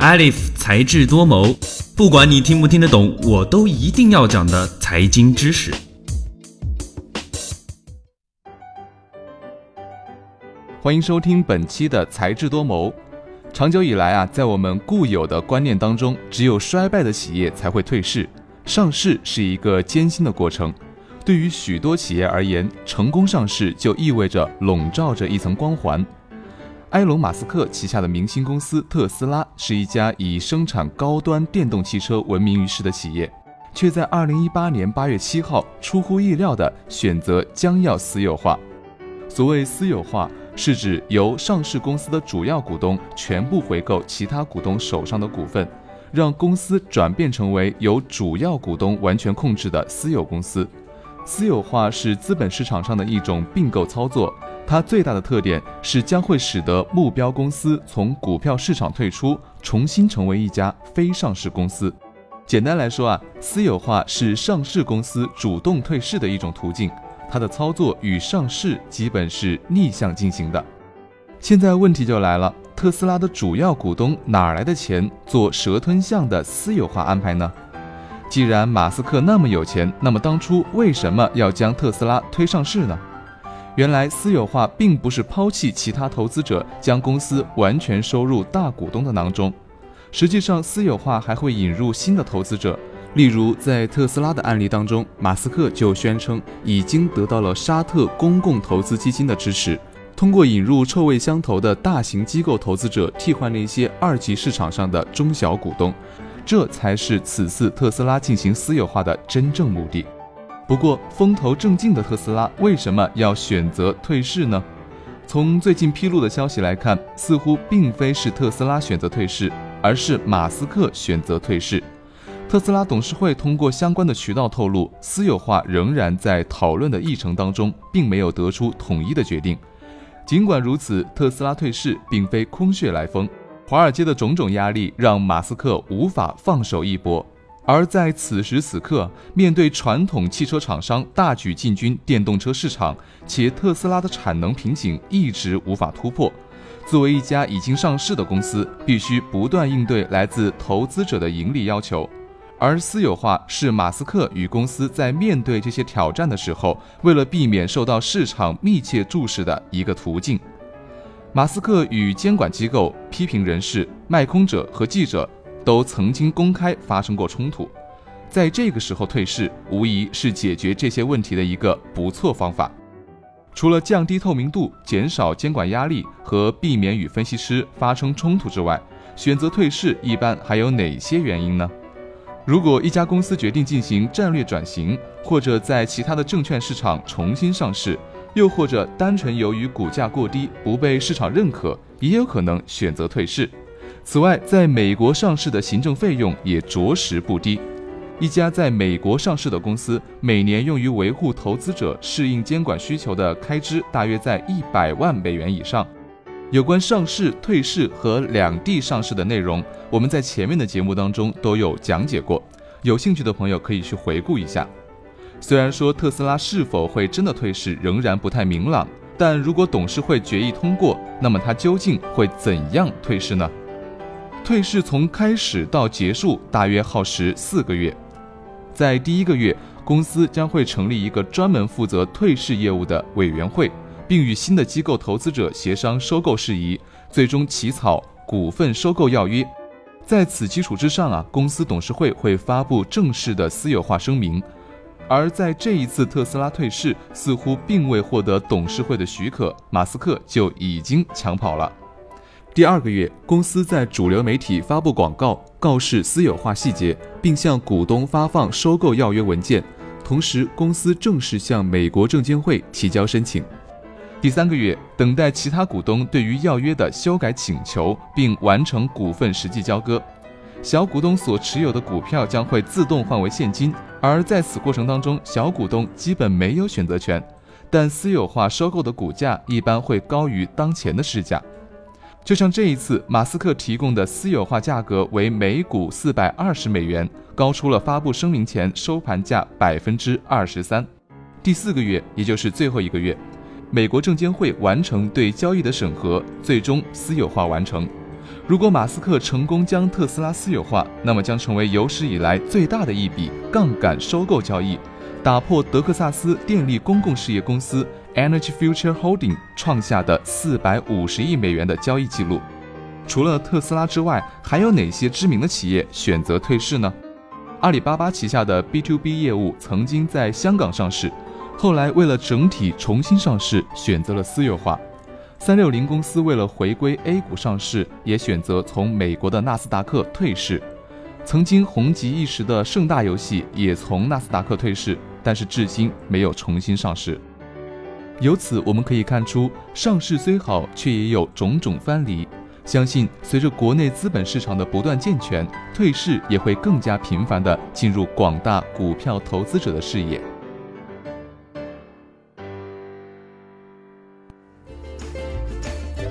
Alif 才智多谋，不管你听不听得懂，我都一定要讲的财经知识。欢迎收听本期的才智多谋。长久以来啊，在我们固有的观念当中，只有衰败的企业才会退市，上市是一个艰辛的过程。对于许多企业而言，成功上市就意味着笼罩着一层光环。埃隆·马斯克旗下的明星公司特斯拉是一家以生产高端电动汽车闻名于世的企业，却在2018年8月7号出乎意料地选择将要私有化。所谓私有化，是指由上市公司的主要股东全部回购其他股东手上的股份，让公司转变成为由主要股东完全控制的私有公司。私有化是资本市场上的一种并购操作。它最大的特点是将会使得目标公司从股票市场退出，重新成为一家非上市公司。简单来说啊，私有化是上市公司主动退市的一种途径。它的操作与上市基本是逆向进行的。现在问题就来了，特斯拉的主要股东哪来的钱做蛇吞象的私有化安排呢？既然马斯克那么有钱，那么当初为什么要将特斯拉推上市呢？原来私有化并不是抛弃其他投资者，将公司完全收入大股东的囊中。实际上，私有化还会引入新的投资者。例如，在特斯拉的案例当中，马斯克就宣称已经得到了沙特公共投资基金的支持，通过引入臭味相投的大型机构投资者，替换了一些二级市场上的中小股东。这才是此次特斯拉进行私有化的真正目的。不过，风头正劲的特斯拉为什么要选择退市呢？从最近披露的消息来看，似乎并非是特斯拉选择退市，而是马斯克选择退市。特斯拉董事会通过相关的渠道透露，私有化仍然在讨论的议程当中，并没有得出统一的决定。尽管如此，特斯拉退市并非空穴来风，华尔街的种种压力让马斯克无法放手一搏。而在此时此刻，面对传统汽车厂商大举进军电动车市场，且特斯拉的产能瓶颈一直无法突破，作为一家已经上市的公司，必须不断应对来自投资者的盈利要求。而私有化是马斯克与公司在面对这些挑战的时候，为了避免受到市场密切注视的一个途径。马斯克与监管机构、批评人士、卖空者和记者。都曾经公开发生过冲突，在这个时候退市，无疑是解决这些问题的一个不错方法。除了降低透明度、减少监管压力和避免与分析师发生冲突之外，选择退市一般还有哪些原因呢？如果一家公司决定进行战略转型，或者在其他的证券市场重新上市，又或者单纯由于股价过低不被市场认可，也有可能选择退市。此外，在美国上市的行政费用也着实不低。一家在美国上市的公司，每年用于维护投资者适应监管需求的开支大约在一百万美元以上。有关上市、退市和两地上市的内容，我们在前面的节目当中都有讲解过，有兴趣的朋友可以去回顾一下。虽然说特斯拉是否会真的退市仍然不太明朗，但如果董事会决议通过，那么它究竟会怎样退市呢？退市从开始到结束大约耗时四个月，在第一个月，公司将会成立一个专门负责退市业务的委员会，并与新的机构投资者协商收购事宜，最终起草股份收购要约。在此基础之上啊，公司董事会会发布正式的私有化声明。而在这一次特斯拉退市似乎并未获得董事会的许可，马斯克就已经抢跑了。第二个月，公司在主流媒体发布广告，告示私有化细节，并向股东发放收购要约文件。同时，公司正式向美国证监会提交申请。第三个月，等待其他股东对于要约的修改请求，并完成股份实际交割。小股东所持有的股票将会自动换为现金，而在此过程当中，小股东基本没有选择权。但私有化收购的股价一般会高于当前的市价。就像这一次，马斯克提供的私有化价格为每股四百二十美元，高出了发布声明前收盘价百分之二十三。第四个月，也就是最后一个月，美国证监会完成对交易的审核，最终私有化完成。如果马斯克成功将特斯拉私有化，那么将成为有史以来最大的一笔杠杆收购交易，打破德克萨斯电力公共事业公司 Energy Future Holding 创下的四百五十亿美元的交易记录。除了特斯拉之外，还有哪些知名的企业选择退市呢？阿里巴巴旗下的 B to B 业务曾经在香港上市，后来为了整体重新上市，选择了私有化。三六零公司为了回归 A 股上市，也选择从美国的纳斯达克退市。曾经红极一时的盛大游戏也从纳斯达克退市，但是至今没有重新上市。由此我们可以看出，上市虽好，却也有种种藩篱。相信随着国内资本市场的不断健全，退市也会更加频繁地进入广大股票投资者的视野。